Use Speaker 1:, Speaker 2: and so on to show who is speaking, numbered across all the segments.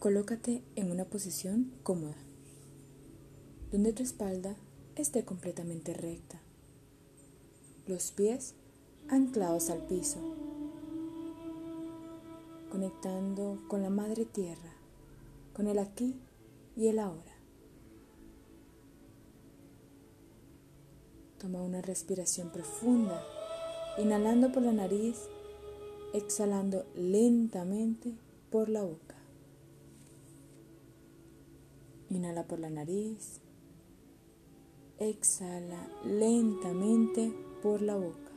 Speaker 1: Colócate en una posición cómoda, donde tu espalda esté completamente recta, los pies anclados al piso, conectando con la madre tierra, con el aquí y el ahora. Toma una respiración profunda, inhalando por la nariz, exhalando lentamente por la boca. Inhala por la nariz. Exhala lentamente por la boca.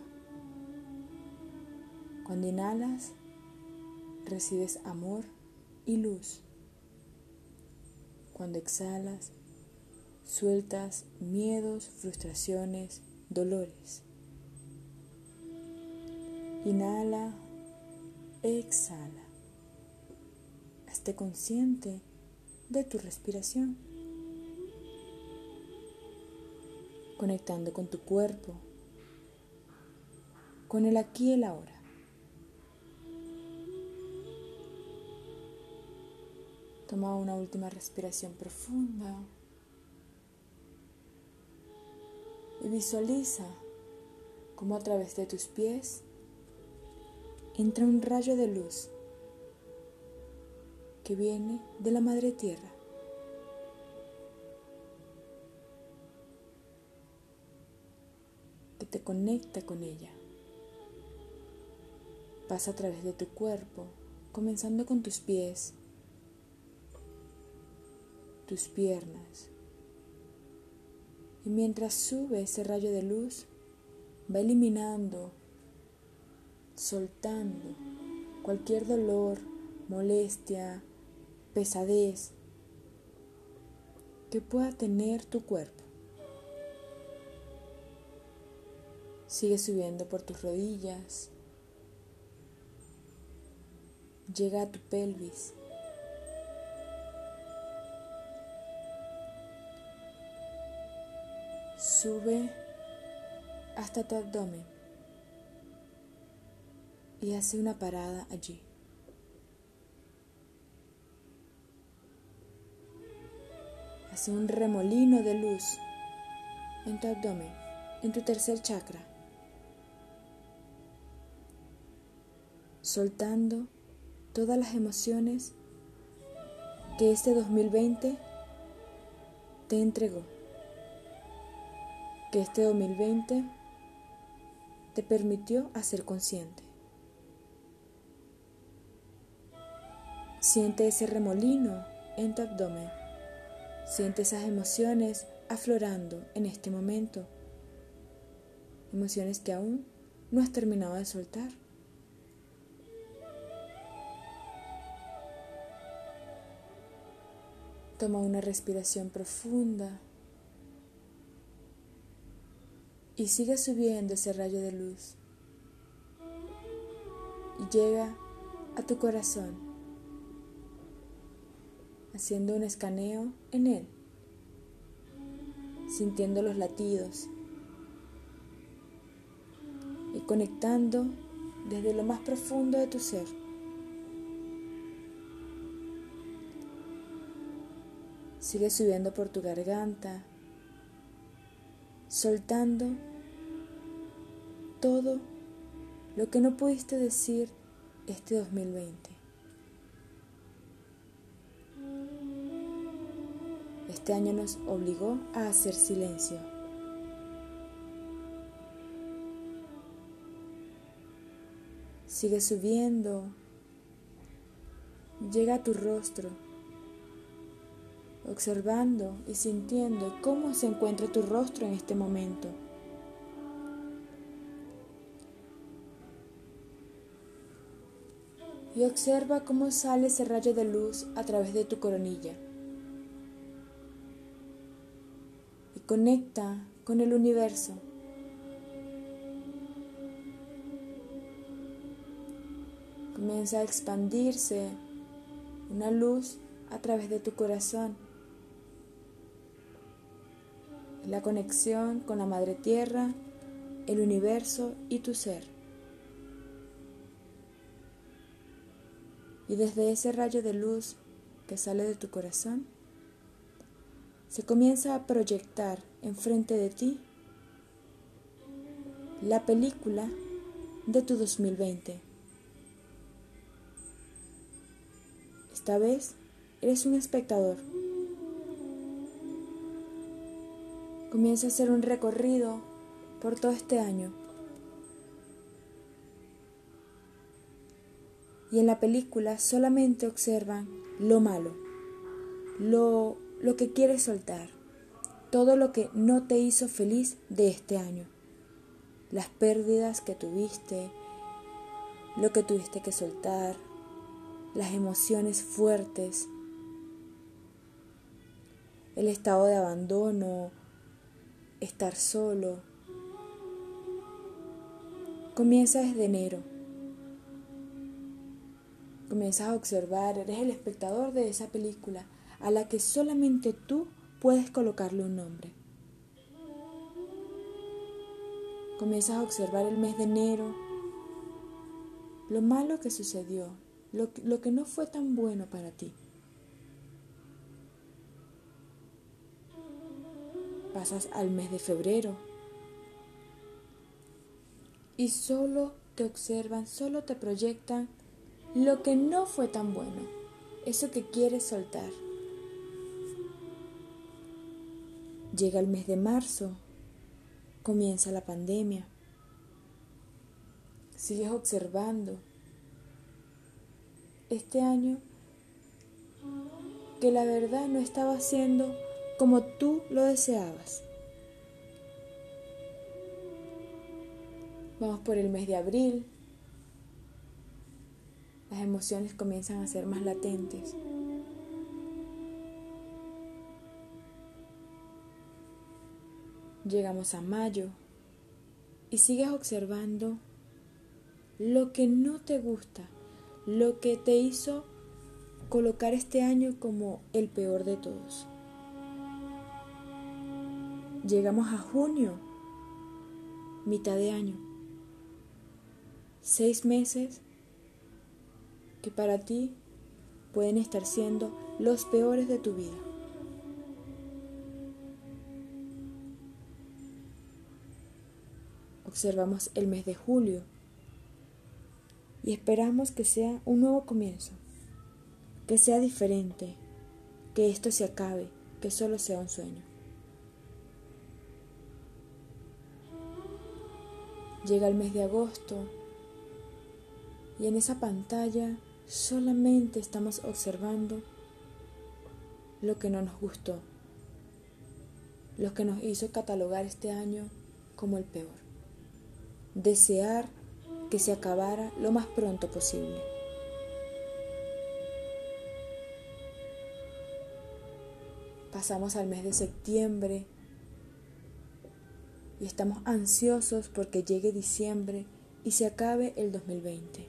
Speaker 1: Cuando inhalas, recibes amor y luz. Cuando exhalas, sueltas miedos, frustraciones, dolores. Inhala, exhala. Hazte consciente de tu respiración, conectando con tu cuerpo, con el aquí y el ahora. Toma una última respiración profunda y visualiza cómo a través de tus pies entra un rayo de luz que viene de la Madre Tierra. que te conecta con ella. Pasa a través de tu cuerpo, comenzando con tus pies, tus piernas. Y mientras sube ese rayo de luz, va eliminando, soltando cualquier dolor, molestia, pesadez que pueda tener tu cuerpo. Sigue subiendo por tus rodillas. Llega a tu pelvis. Sube hasta tu abdomen y hace una parada allí. Hace un remolino de luz en tu abdomen, en tu tercer chakra, soltando todas las emociones que este 2020 te entregó, que este 2020 te permitió hacer consciente. Siente ese remolino en tu abdomen. Siente esas emociones aflorando en este momento. Emociones que aún no has terminado de soltar. Toma una respiración profunda y sigue subiendo ese rayo de luz y llega a tu corazón haciendo un escaneo en él, sintiendo los latidos y conectando desde lo más profundo de tu ser. Sigue subiendo por tu garganta, soltando todo lo que no pudiste decir este 2020. Este año nos obligó a hacer silencio. Sigue subiendo. Llega a tu rostro, observando y sintiendo cómo se encuentra tu rostro en este momento. Y observa cómo sale ese rayo de luz a través de tu coronilla. Conecta con el universo. Comienza a expandirse una luz a través de tu corazón. La conexión con la Madre Tierra, el universo y tu ser. Y desde ese rayo de luz que sale de tu corazón se comienza a proyectar enfrente de ti la película de tu 2020. Esta vez eres un espectador. Comienza a hacer un recorrido por todo este año. Y en la película solamente observan lo malo, lo, lo que quieres soltar, todo lo que no te hizo feliz de este año las pérdidas que tuviste, lo que tuviste que soltar, las emociones fuertes, el estado de abandono, estar solo. Comienza desde enero. Comienzas a observar, eres el espectador de esa película a la que solamente tú puedes colocarle un nombre. Comienzas a observar el mes de enero, lo malo que sucedió, lo, lo que no fue tan bueno para ti. Pasas al mes de febrero y solo te observan, solo te proyectan lo que no fue tan bueno, eso que quieres soltar. Llega el mes de marzo comienza la pandemia. Sigues observando este año que la verdad no estaba siendo como tú lo deseabas. Vamos por el mes de abril. Las emociones comienzan a ser más latentes. Llegamos a mayo y sigues observando lo que no te gusta, lo que te hizo colocar este año como el peor de todos. Llegamos a junio, mitad de año, seis meses que para ti pueden estar siendo los peores de tu vida. Observamos el mes de julio y esperamos que sea un nuevo comienzo, que sea diferente, que esto se acabe, que solo sea un sueño. Llega el mes de agosto y en esa pantalla solamente estamos observando lo que no nos gustó, lo que nos hizo catalogar este año como el peor desear que se acabara lo más pronto posible. Pasamos al mes de septiembre y estamos ansiosos porque llegue diciembre y se acabe el 2020.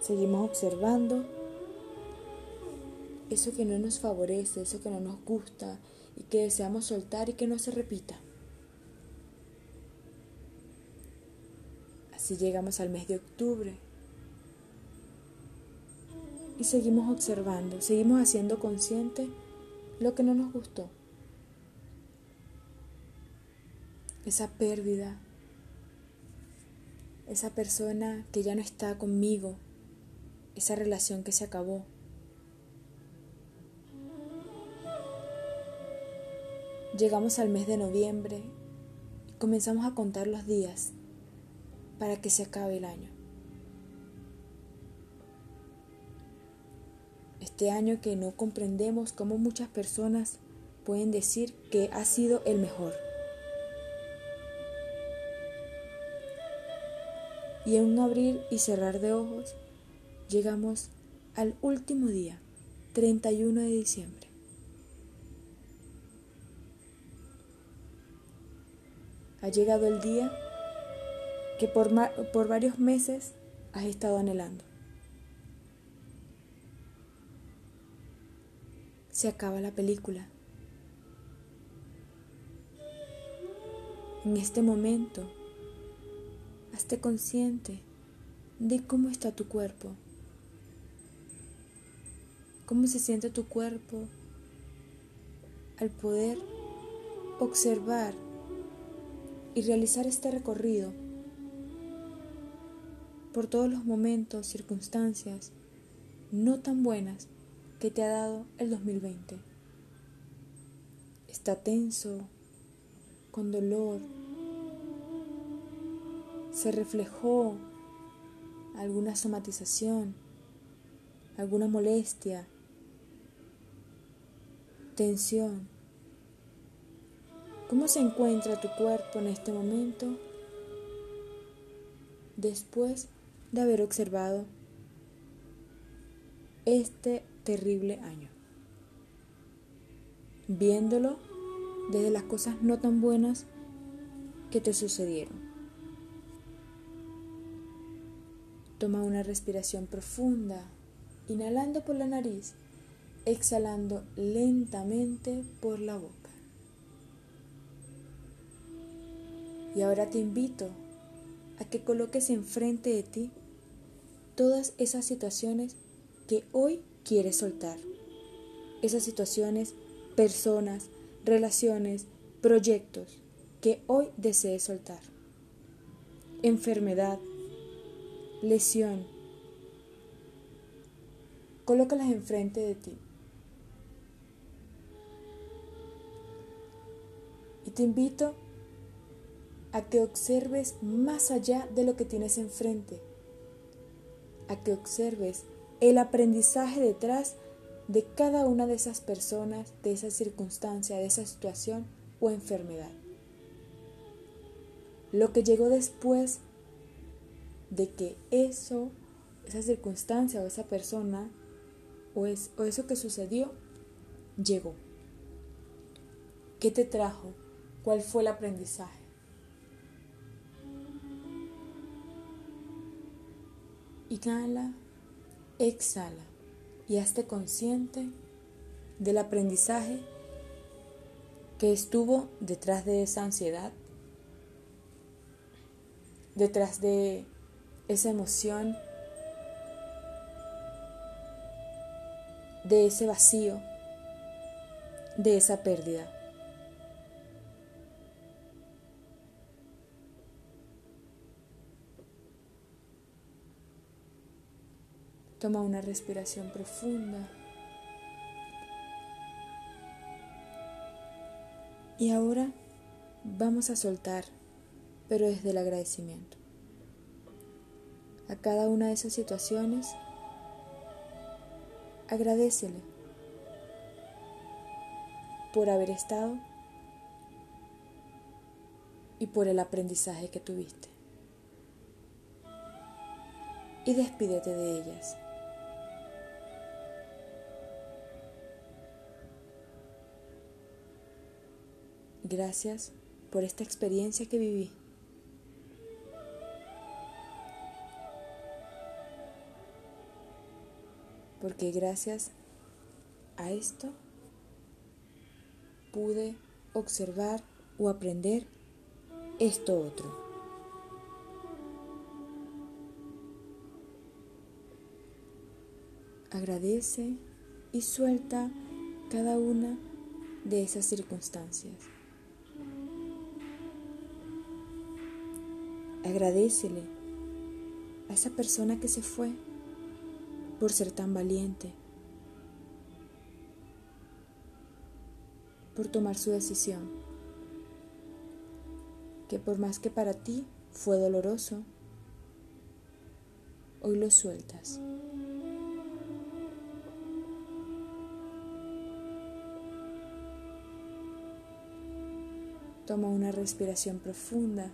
Speaker 1: Seguimos observando eso que no nos favorece, eso que no nos gusta y que deseamos soltar y que no se repita. Si llegamos al mes de octubre y seguimos observando, seguimos haciendo consciente lo que no nos gustó. Esa pérdida, esa persona que ya no está conmigo, esa relación que se acabó. Llegamos al mes de noviembre y comenzamos a contar los días para que se acabe el año. Este año que no comprendemos cómo muchas personas pueden decir que ha sido el mejor. Y en un abrir y cerrar de ojos llegamos al último día, 31 de diciembre. Ha llegado el día que por, por varios meses has estado anhelando. Se acaba la película. En este momento, hazte consciente de cómo está tu cuerpo, cómo se siente tu cuerpo al poder observar y realizar este recorrido por todos los momentos, circunstancias no tan buenas que te ha dado el 2020. Está tenso, con dolor, se reflejó alguna somatización, alguna molestia, tensión. ¿Cómo se encuentra tu cuerpo en este momento después de haber observado este terrible año? Viéndolo desde las cosas no tan buenas que te sucedieron. Toma una respiración profunda, inhalando por la nariz, exhalando lentamente por la boca. Y ahora te invito a que coloques enfrente de ti todas esas situaciones que hoy quieres soltar. Esas situaciones, personas, relaciones, proyectos que hoy desees soltar. Enfermedad, lesión. Colócalas enfrente de ti. Y te invito a que observes más allá de lo que tienes enfrente, a que observes el aprendizaje detrás de cada una de esas personas, de esa circunstancia, de esa situación o enfermedad. Lo que llegó después de que eso, esa circunstancia o esa persona o, es, o eso que sucedió llegó. ¿Qué te trajo? ¿Cuál fue el aprendizaje? Inhala, exhala y hazte consciente del aprendizaje que estuvo detrás de esa ansiedad, detrás de esa emoción, de ese vacío, de esa pérdida. Toma una respiración profunda. Y ahora vamos a soltar, pero desde el agradecimiento. A cada una de esas situaciones, agradecele por haber estado y por el aprendizaje que tuviste. Y despídete de ellas. Gracias por esta experiencia que viví. Porque gracias a esto pude observar o aprender esto otro. Agradece y suelta cada una de esas circunstancias. Agradecele a esa persona que se fue por ser tan valiente, por tomar su decisión, que por más que para ti fue doloroso, hoy lo sueltas. Toma una respiración profunda.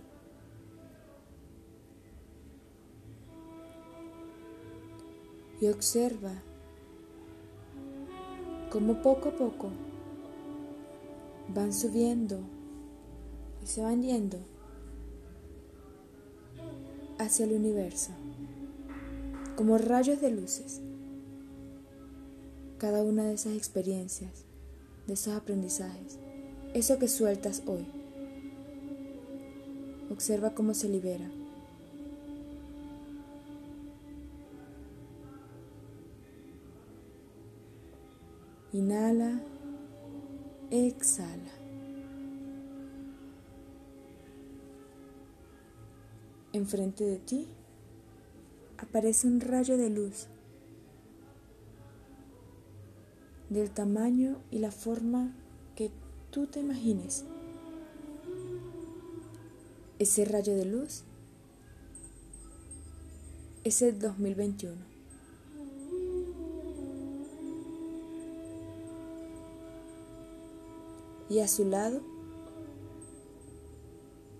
Speaker 1: Y observa cómo poco a poco van subiendo y se van yendo hacia el universo, como rayos de luces. Cada una de esas experiencias, de esos aprendizajes, eso que sueltas hoy. Observa cómo se libera. Inhala, exhala. Enfrente de ti aparece un rayo de luz del tamaño y la forma que tú te imagines. Ese rayo de luz es el 2021. Y a su lado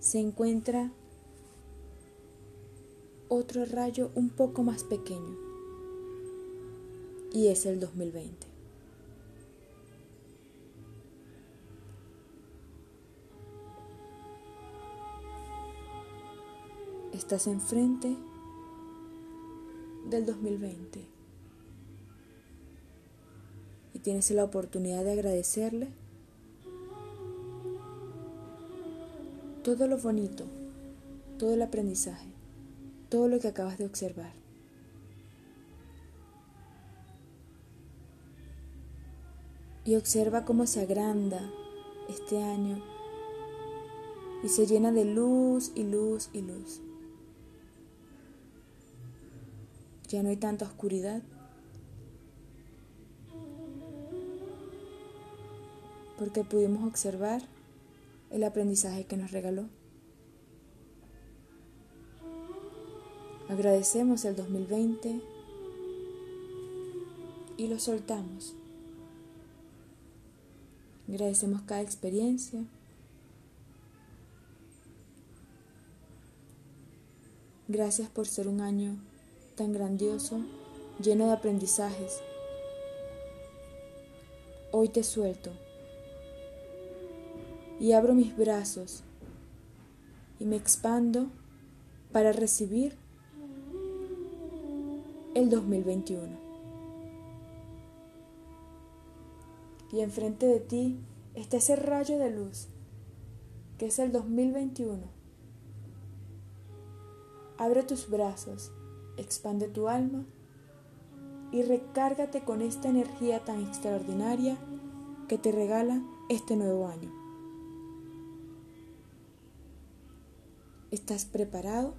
Speaker 1: se encuentra otro rayo un poco más pequeño. Y es el 2020. Estás enfrente del 2020 y tienes la oportunidad de agradecerle todo lo bonito, todo el aprendizaje, todo lo que acabas de observar. Y observa cómo se agranda este año y se llena de luz y luz y luz. Ya no hay tanta oscuridad. Porque pudimos observar el aprendizaje que nos regaló. Agradecemos el 2020 y lo soltamos. Agradecemos cada experiencia. Gracias por ser un año tan grandioso, lleno de aprendizajes. Hoy te suelto y abro mis brazos y me expando para recibir el 2021. Y enfrente de ti está ese rayo de luz que es el 2021. Abre tus brazos expande tu alma y recárgate con esta energía tan extraordinaria que te regala este nuevo año. ¿Estás preparado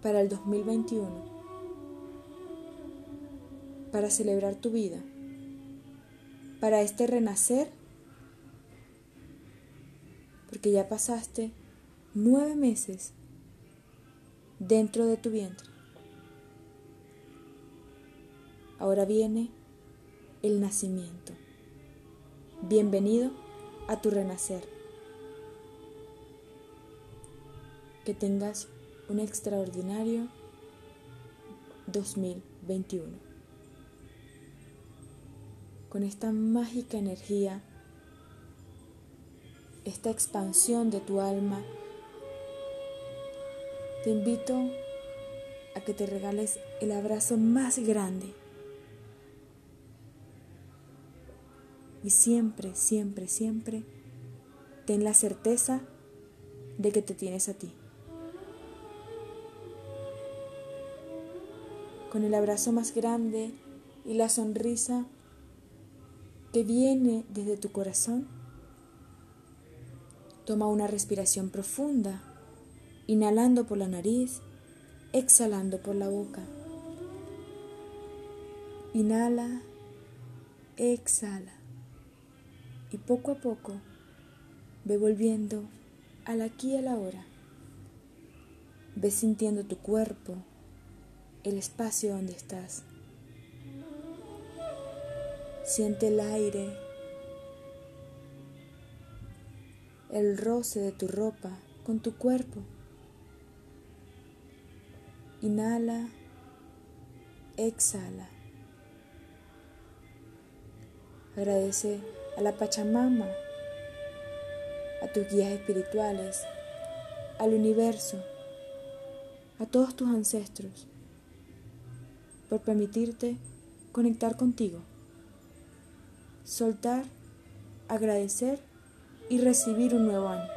Speaker 1: para el 2021? Para celebrar tu vida, para este renacer, porque ya pasaste nueve meses dentro de tu vientre. Ahora viene el nacimiento. Bienvenido a tu renacer. Que tengas un extraordinario 2021. Con esta mágica energía, esta expansión de tu alma, te invito a que te regales el abrazo más grande. Y siempre, siempre, siempre ten la certeza de que te tienes a ti. Con el abrazo más grande y la sonrisa que viene desde tu corazón, toma una respiración profunda inhalando por la nariz, exhalando por la boca. Inhala, exhala. Y poco a poco ve volviendo al aquí y a la hora. Ve sintiendo tu cuerpo, el espacio donde estás. Siente el aire, el roce de tu ropa con tu cuerpo. Inhala, exhala. Agradece a la Pachamama, a tus guías espirituales, al universo, a todos tus ancestros, por permitirte conectar contigo, soltar, agradecer y recibir un nuevo año.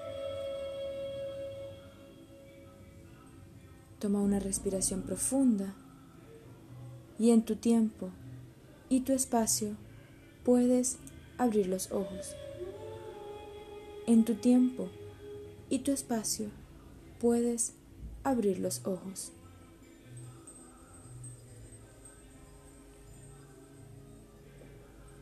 Speaker 1: Toma una respiración profunda y en tu tiempo y tu espacio puedes abrir los ojos. En tu tiempo y tu espacio puedes abrir los ojos.